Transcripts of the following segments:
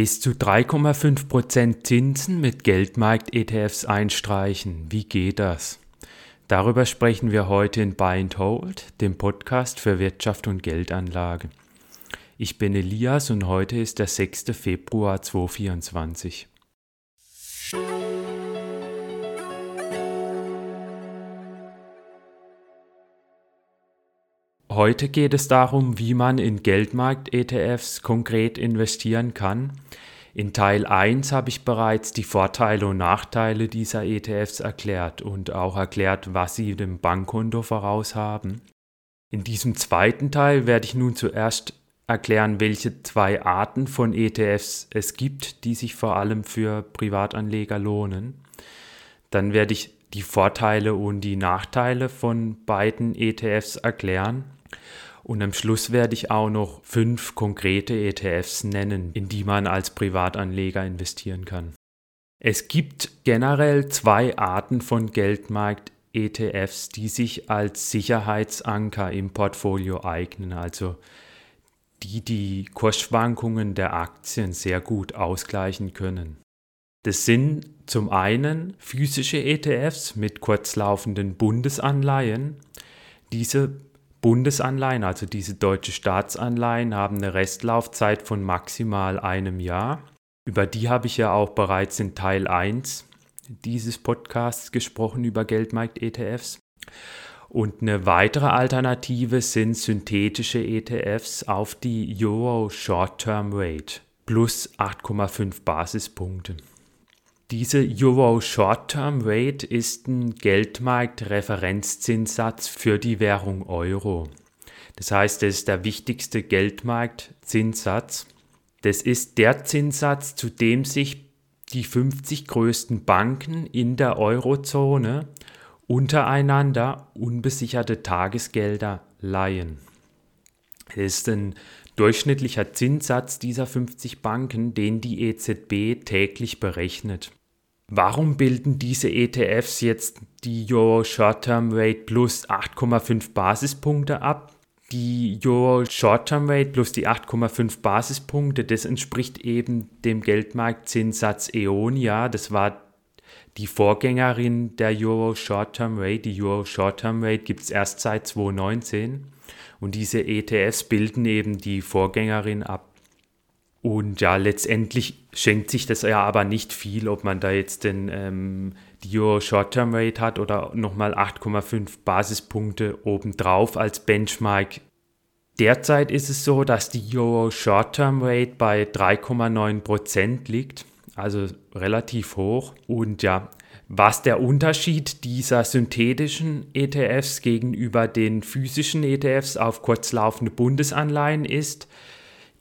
Bis zu 3,5% Zinsen mit Geldmarkt-ETFs einstreichen. Wie geht das? Darüber sprechen wir heute in Buy and Hold, dem Podcast für Wirtschaft und Geldanlage. Ich bin Elias und heute ist der 6. Februar 2024. Heute geht es darum, wie man in Geldmarkt-ETFs konkret investieren kann. In Teil 1 habe ich bereits die Vorteile und Nachteile dieser ETFs erklärt und auch erklärt, was sie dem Bankkonto voraus haben. In diesem zweiten Teil werde ich nun zuerst erklären, welche zwei Arten von ETFs es gibt, die sich vor allem für Privatanleger lohnen. Dann werde ich die Vorteile und die Nachteile von beiden ETFs erklären und am Schluss werde ich auch noch fünf konkrete ETFs nennen, in die man als Privatanleger investieren kann. Es gibt generell zwei Arten von Geldmarkt-ETFs, die sich als Sicherheitsanker im Portfolio eignen, also die die Kursschwankungen der Aktien sehr gut ausgleichen können. Das sind zum einen physische ETFs mit kurzlaufenden Bundesanleihen. Diese Bundesanleihen, also diese deutsche Staatsanleihen, haben eine Restlaufzeit von maximal einem Jahr. Über die habe ich ja auch bereits in Teil 1 dieses Podcasts gesprochen über Geldmarkt-ETFs. Und eine weitere Alternative sind synthetische ETFs auf die Euro Short-Term Rate plus 8,5 Basispunkte. Diese Euro Short-Term Rate ist ein Geldmarkt-Referenzzinssatz für die Währung Euro. Das heißt, es ist der wichtigste Geldmarktzinssatz. Das ist der Zinssatz, zu dem sich die 50 größten Banken in der Eurozone untereinander unbesicherte Tagesgelder leihen. Es ist ein durchschnittlicher Zinssatz dieser 50 Banken, den die EZB täglich berechnet. Warum bilden diese ETFs jetzt die Euro Short-Term Rate plus 8,5 Basispunkte ab? Die Euro Short-Term Rate plus die 8,5 Basispunkte, das entspricht eben dem Geldmarktzinssatz EONIA. Das war die Vorgängerin der Euro Short-Term Rate. Die Euro Short-Term Rate gibt es erst seit 2019. Und diese ETFs bilden eben die Vorgängerin ab. Und ja, letztendlich schenkt sich das ja aber nicht viel, ob man da jetzt den ähm, Euro Short-Term Rate hat oder nochmal 8,5 Basispunkte obendrauf als Benchmark. Derzeit ist es so, dass die Euro Short-Term Rate bei 3,9% liegt, also relativ hoch. Und ja, was der Unterschied dieser synthetischen ETFs gegenüber den physischen ETFs auf kurzlaufende Bundesanleihen ist,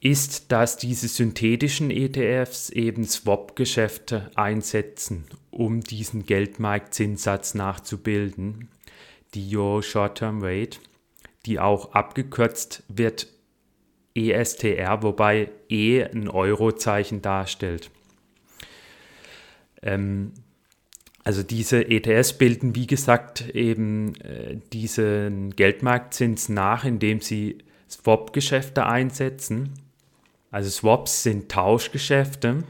ist, dass diese synthetischen ETFs eben Swap-Geschäfte einsetzen, um diesen Geldmarktzinssatz nachzubilden, die Euro Short-Term Rate, die auch abgekürzt wird ESTR, wobei E ein Eurozeichen darstellt. Ähm, also diese ETFs bilden, wie gesagt, eben äh, diesen Geldmarktzins nach, indem sie Swap-Geschäfte einsetzen also Swaps sind Tauschgeschäfte.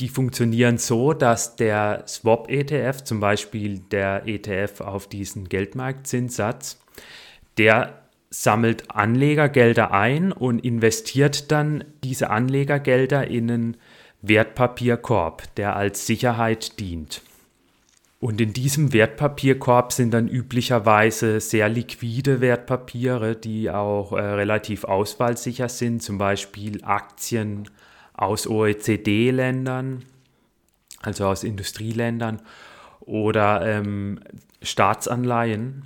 Die funktionieren so, dass der Swap-ETF, zum Beispiel der ETF auf diesen Geldmarktzinssatz, der sammelt Anlegergelder ein und investiert dann diese Anlegergelder in einen Wertpapierkorb, der als Sicherheit dient. Und in diesem Wertpapierkorb sind dann üblicherweise sehr liquide Wertpapiere, die auch äh, relativ auswahlsicher sind, zum Beispiel Aktien aus OECD-Ländern, also aus Industrieländern oder ähm, Staatsanleihen.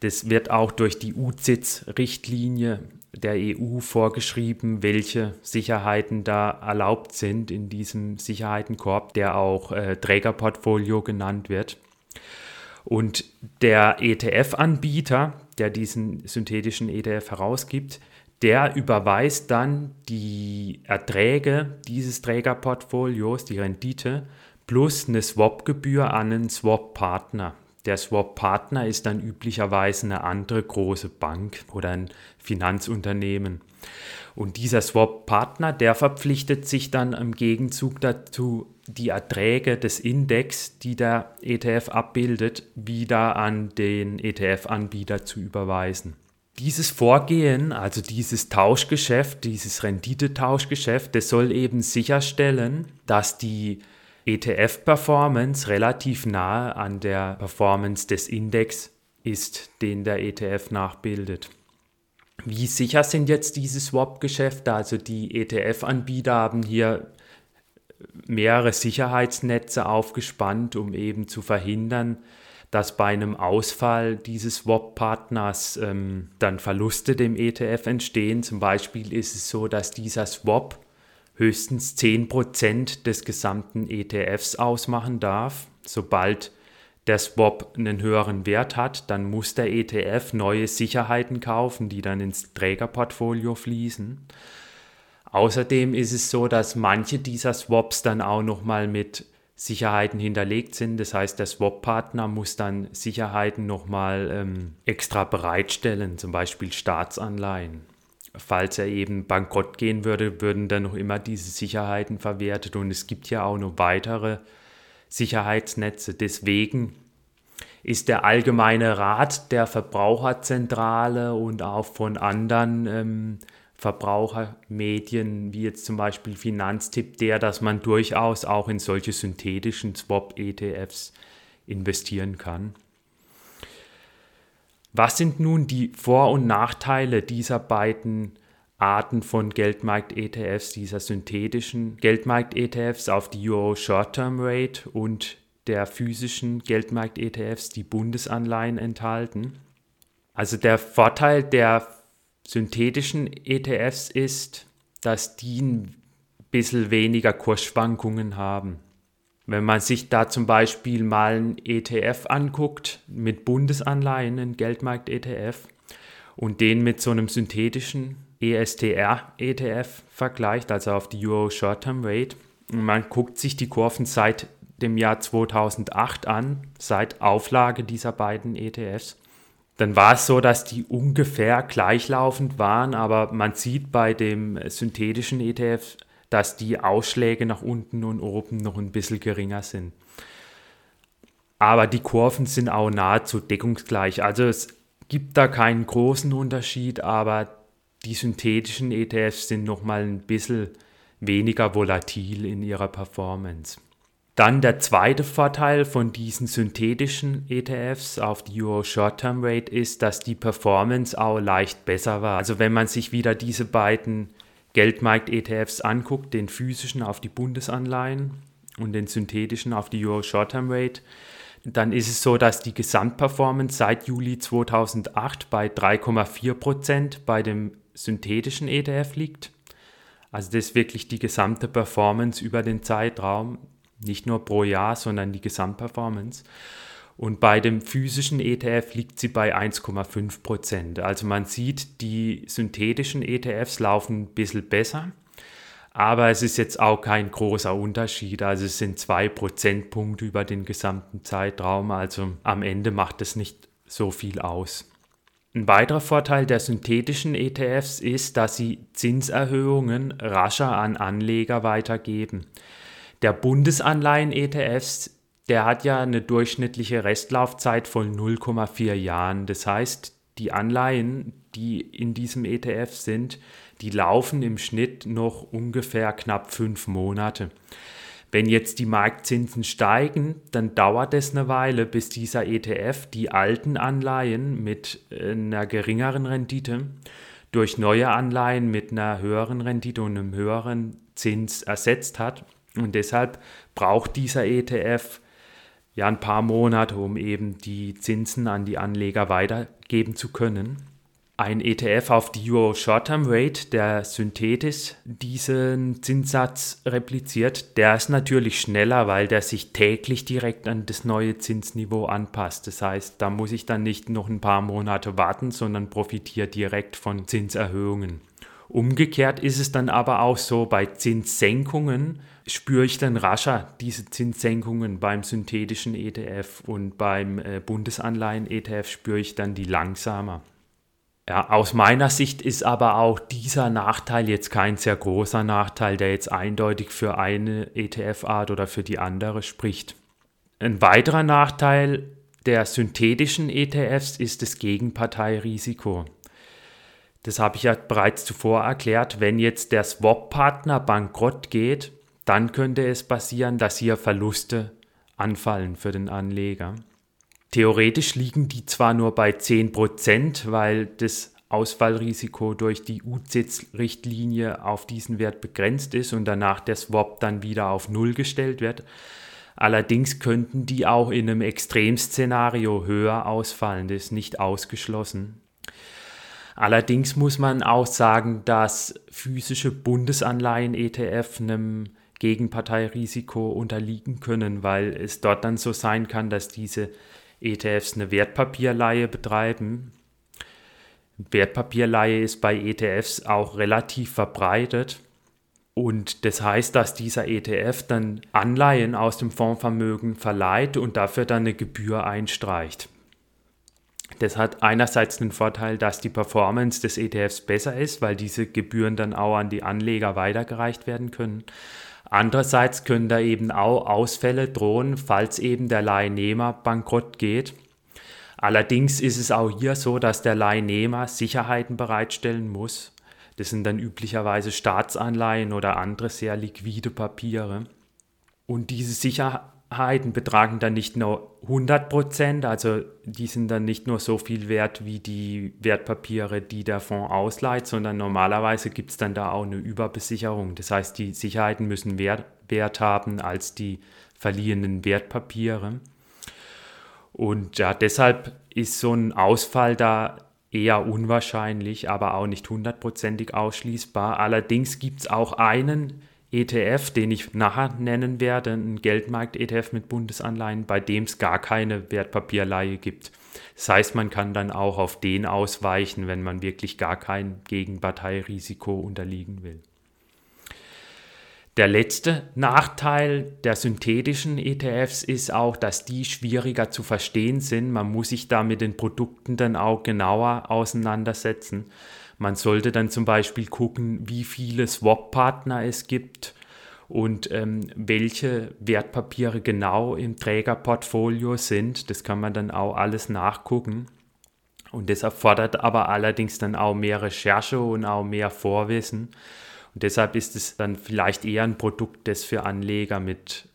Das wird auch durch die UZITS-Richtlinie der EU vorgeschrieben, welche Sicherheiten da erlaubt sind in diesem Sicherheitenkorb, der auch äh, Trägerportfolio genannt wird. Und der ETF-Anbieter, der diesen synthetischen ETF herausgibt, der überweist dann die Erträge dieses Trägerportfolios, die Rendite, plus eine Swap-Gebühr an einen Swap-Partner. Der Swap-Partner ist dann üblicherweise eine andere große Bank oder ein Finanzunternehmen. Und dieser Swap-Partner, der verpflichtet sich dann im Gegenzug dazu, die Erträge des Index, die der ETF abbildet, wieder an den ETF-Anbieter zu überweisen. Dieses Vorgehen, also dieses Tauschgeschäft, dieses Renditetauschgeschäft, das soll eben sicherstellen, dass die ETF-Performance relativ nahe an der Performance des Index ist, den der ETF nachbildet. Wie sicher sind jetzt diese Swap-Geschäfte? Also die ETF-Anbieter haben hier mehrere Sicherheitsnetze aufgespannt, um eben zu verhindern, dass bei einem Ausfall dieses Swap-Partners ähm, dann Verluste dem ETF entstehen. Zum Beispiel ist es so, dass dieser Swap höchstens 10% des gesamten ETFs ausmachen darf. Sobald der Swap einen höheren Wert hat, dann muss der ETF neue Sicherheiten kaufen, die dann ins Trägerportfolio fließen. Außerdem ist es so, dass manche dieser Swaps dann auch nochmal mit Sicherheiten hinterlegt sind. Das heißt, der Swap-Partner muss dann Sicherheiten nochmal ähm, extra bereitstellen, zum Beispiel Staatsanleihen. Falls er eben bankrott gehen würde, würden dann noch immer diese Sicherheiten verwertet und es gibt ja auch noch weitere Sicherheitsnetze. Deswegen ist der allgemeine Rat der Verbraucherzentrale und auch von anderen ähm, Verbrauchermedien, wie jetzt zum Beispiel Finanztipp, der, dass man durchaus auch in solche synthetischen Swap-ETFs investieren kann. Was sind nun die Vor- und Nachteile dieser beiden Arten von Geldmarkt-ETFs, dieser synthetischen Geldmarkt-ETFs auf die Euro Short-Term Rate und der physischen Geldmarkt-ETFs, die Bundesanleihen enthalten? Also der Vorteil der synthetischen ETFs ist, dass die ein bisschen weniger Kursschwankungen haben. Wenn man sich da zum Beispiel mal einen ETF anguckt mit Bundesanleihen, einen Geldmarkt-ETF, und den mit so einem synthetischen ESTR-ETF vergleicht, also auf die Euro Short-Term Rate, und man guckt sich die Kurven seit dem Jahr 2008 an, seit Auflage dieser beiden ETFs, dann war es so, dass die ungefähr gleichlaufend waren, aber man sieht bei dem synthetischen ETF, dass die Ausschläge nach unten und oben noch ein bisschen geringer sind. Aber die Kurven sind auch nahezu deckungsgleich. Also es gibt da keinen großen Unterschied, aber die synthetischen ETFs sind nochmal ein bisschen weniger volatil in ihrer Performance. Dann der zweite Vorteil von diesen synthetischen ETFs auf die Euro Short-Term Rate ist, dass die Performance auch leicht besser war. Also wenn man sich wieder diese beiden Geldmarkt-ETFs anguckt, den physischen auf die Bundesanleihen und den synthetischen auf die Euro Short-Term Rate, dann ist es so, dass die Gesamtperformance seit Juli 2008 bei 3,4 Prozent bei dem synthetischen ETF liegt. Also das ist wirklich die gesamte Performance über den Zeitraum nicht nur pro Jahr, sondern die Gesamtperformance. Und bei dem physischen ETF liegt sie bei 1,5 Prozent. Also man sieht, die synthetischen ETFs laufen ein bisschen besser, aber es ist jetzt auch kein großer Unterschied. Also es sind zwei Prozentpunkte über den gesamten Zeitraum. Also am Ende macht es nicht so viel aus. Ein weiterer Vorteil der synthetischen ETFs ist, dass sie Zinserhöhungen rascher an Anleger weitergeben. Der Bundesanleihen-ETFs, der hat ja eine durchschnittliche Restlaufzeit von 0,4 Jahren. Das heißt, die Anleihen, die in diesem ETF sind, die laufen im Schnitt noch ungefähr knapp fünf Monate. Wenn jetzt die Marktzinsen steigen, dann dauert es eine Weile, bis dieser ETF die alten Anleihen mit einer geringeren Rendite durch neue Anleihen mit einer höheren Rendite und einem höheren Zins ersetzt hat. Und deshalb braucht dieser ETF ja ein paar Monate, um eben die Zinsen an die Anleger weitergeben zu können. Ein ETF auf die Euro Short-Term Rate, der synthetisch diesen Zinssatz repliziert, der ist natürlich schneller, weil der sich täglich direkt an das neue Zinsniveau anpasst. Das heißt, da muss ich dann nicht noch ein paar Monate warten, sondern profitiere direkt von Zinserhöhungen. Umgekehrt ist es dann aber auch so, bei Zinssenkungen spüre ich dann rascher diese Zinssenkungen beim synthetischen ETF und beim äh, Bundesanleihen-ETF spüre ich dann die langsamer. Ja, aus meiner Sicht ist aber auch dieser Nachteil jetzt kein sehr großer Nachteil, der jetzt eindeutig für eine ETF-Art oder für die andere spricht. Ein weiterer Nachteil der synthetischen ETFs ist das Gegenparteirisiko. Das habe ich ja bereits zuvor erklärt. Wenn jetzt der Swap-Partner bankrott geht, dann könnte es passieren, dass hier Verluste anfallen für den Anleger. Theoretisch liegen die zwar nur bei 10%, weil das Ausfallrisiko durch die UCITS-Richtlinie auf diesen Wert begrenzt ist und danach der Swap dann wieder auf Null gestellt wird. Allerdings könnten die auch in einem Extremszenario höher ausfallen, das ist nicht ausgeschlossen. Allerdings muss man auch sagen, dass physische Bundesanleihen-ETF einem Gegenparteirisiko unterliegen können, weil es dort dann so sein kann, dass diese ETFs eine Wertpapierleihe betreiben. Wertpapierleihe ist bei ETFs auch relativ verbreitet. Und das heißt, dass dieser ETF dann Anleihen aus dem Fondsvermögen verleiht und dafür dann eine Gebühr einstreicht. Das hat einerseits den Vorteil, dass die Performance des ETFs besser ist, weil diese Gebühren dann auch an die Anleger weitergereicht werden können. Andererseits können da eben auch Ausfälle drohen, falls eben der Leihnehmer bankrott geht. Allerdings ist es auch hier so, dass der Leihnehmer Sicherheiten bereitstellen muss. Das sind dann üblicherweise Staatsanleihen oder andere sehr liquide Papiere. Und diese Sicherheiten Sicherheiten betragen dann nicht nur 100 Prozent, also die sind dann nicht nur so viel wert wie die Wertpapiere, die der Fonds ausleiht, sondern normalerweise gibt es dann da auch eine Überbesicherung. Das heißt, die Sicherheiten müssen mehr Wert haben als die verliehenen Wertpapiere. Und ja, deshalb ist so ein Ausfall da eher unwahrscheinlich, aber auch nicht hundertprozentig ausschließbar. Allerdings gibt es auch einen ETF, den ich nachher nennen werde, ein Geldmarkt-ETF mit Bundesanleihen, bei dem es gar keine Wertpapierleihe gibt. Das heißt, man kann dann auch auf den ausweichen, wenn man wirklich gar kein Gegenparteirisiko unterliegen will. Der letzte Nachteil der synthetischen ETFs ist auch, dass die schwieriger zu verstehen sind. Man muss sich da mit den Produkten dann auch genauer auseinandersetzen. Man sollte dann zum Beispiel gucken, wie viele Swap-Partner es gibt und ähm, welche Wertpapiere genau im Trägerportfolio sind. Das kann man dann auch alles nachgucken. Und das erfordert aber allerdings dann auch mehr Recherche und auch mehr Vorwissen. Und deshalb ist es dann vielleicht eher ein Produkt, das für Anleger mit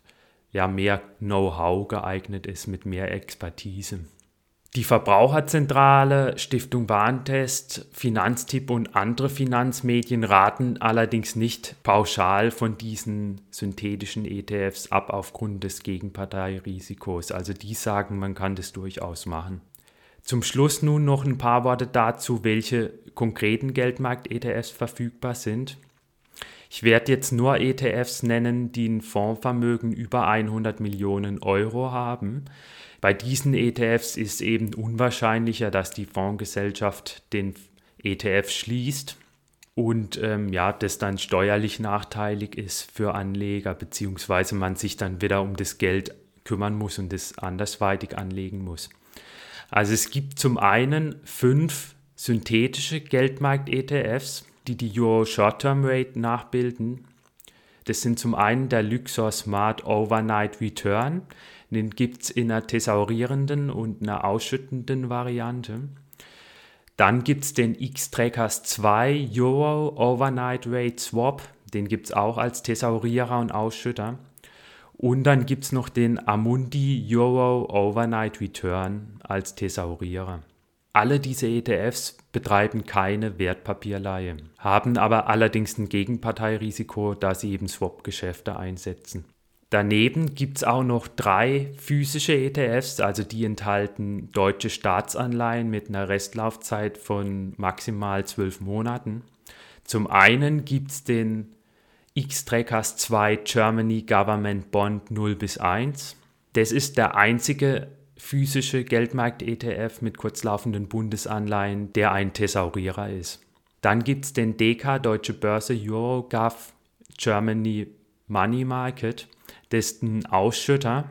ja, mehr Know-how geeignet ist, mit mehr Expertise. Die Verbraucherzentrale, Stiftung Warentest, Finanztipp und andere Finanzmedien raten allerdings nicht pauschal von diesen synthetischen ETFs ab aufgrund des Gegenparteirisikos. Also die sagen, man kann das durchaus machen. Zum Schluss nun noch ein paar Worte dazu, welche konkreten Geldmarkt-ETFs verfügbar sind. Ich werde jetzt nur ETFs nennen, die ein Fondsvermögen über 100 Millionen Euro haben. Bei diesen ETFs ist eben unwahrscheinlicher, dass die Fondsgesellschaft den ETF schließt und ähm, ja, das dann steuerlich nachteilig ist für Anleger, beziehungsweise man sich dann wieder um das Geld kümmern muss und das andersweitig anlegen muss. Also es gibt zum einen fünf synthetische Geldmarkt-ETFs, die die Euro Short-Term Rate nachbilden. Das sind zum einen der Luxor Smart Overnight Return. Den gibt es in einer thesaurierenden und einer ausschüttenden Variante. Dann gibt es den X-Trackers 2 Euro Overnight Rate Swap. Den gibt es auch als Thesaurierer und Ausschütter. Und dann gibt es noch den Amundi Euro Overnight Return als Thesaurierer. Alle diese ETFs betreiben keine Wertpapierleihe, haben aber allerdings ein Gegenparteirisiko, da sie eben Swap-Geschäfte einsetzen. Daneben gibt es auch noch drei physische ETFs, also die enthalten deutsche Staatsanleihen mit einer Restlaufzeit von maximal zwölf Monaten. Zum einen gibt es den X-Trackers 2 Germany Government Bond 0 bis 1. Das ist der einzige physische Geldmarkt-ETF mit kurzlaufenden Bundesanleihen, der ein Thesaurierer ist. Dann gibt es den DK Deutsche Börse Eurogov Germany Money Market. Ein Ausschütter.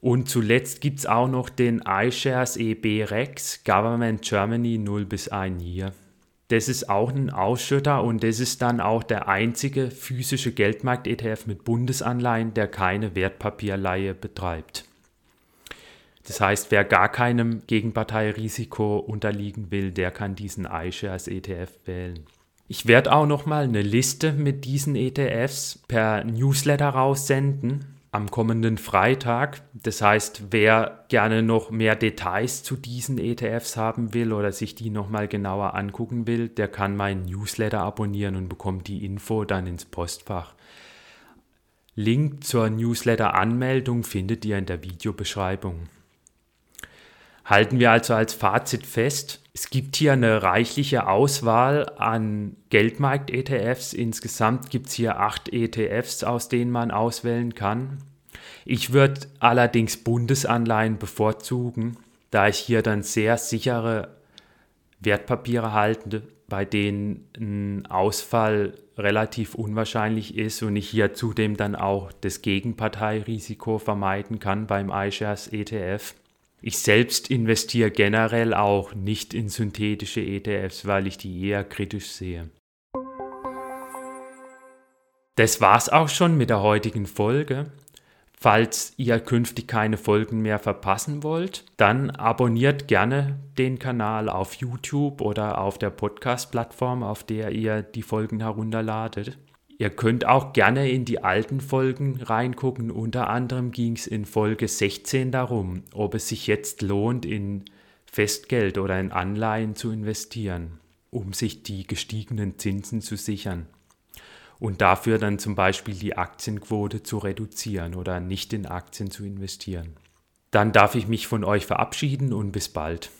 Und zuletzt gibt es auch noch den iShares EB Rex Government Germany 0 bis 1 Year. Das ist auch ein Ausschütter und das ist dann auch der einzige physische Geldmarkt-ETF mit Bundesanleihen, der keine Wertpapierleihe betreibt. Das heißt, wer gar keinem Gegenparteirisiko unterliegen will, der kann diesen iShares ETF wählen. Ich werde auch noch mal eine Liste mit diesen ETFs per Newsletter raussenden am kommenden Freitag. Das heißt, wer gerne noch mehr Details zu diesen ETFs haben will oder sich die noch mal genauer angucken will, der kann meinen Newsletter abonnieren und bekommt die Info dann ins Postfach. Link zur Newsletter-Anmeldung findet ihr in der Videobeschreibung. Halten wir also als Fazit fest, es gibt hier eine reichliche Auswahl an Geldmarkt-ETFs. Insgesamt gibt es hier acht ETFs, aus denen man auswählen kann. Ich würde allerdings Bundesanleihen bevorzugen, da ich hier dann sehr sichere Wertpapiere halte, bei denen ein Ausfall relativ unwahrscheinlich ist und ich hier zudem dann auch das Gegenparteirisiko vermeiden kann beim iShares ETF. Ich selbst investiere generell auch nicht in synthetische ETFs, weil ich die eher kritisch sehe. Das war's auch schon mit der heutigen Folge. Falls ihr künftig keine Folgen mehr verpassen wollt, dann abonniert gerne den Kanal auf YouTube oder auf der Podcast-Plattform, auf der ihr die Folgen herunterladet. Ihr könnt auch gerne in die alten Folgen reingucken. Unter anderem ging es in Folge 16 darum, ob es sich jetzt lohnt, in Festgeld oder in Anleihen zu investieren, um sich die gestiegenen Zinsen zu sichern. Und dafür dann zum Beispiel die Aktienquote zu reduzieren oder nicht in Aktien zu investieren. Dann darf ich mich von euch verabschieden und bis bald.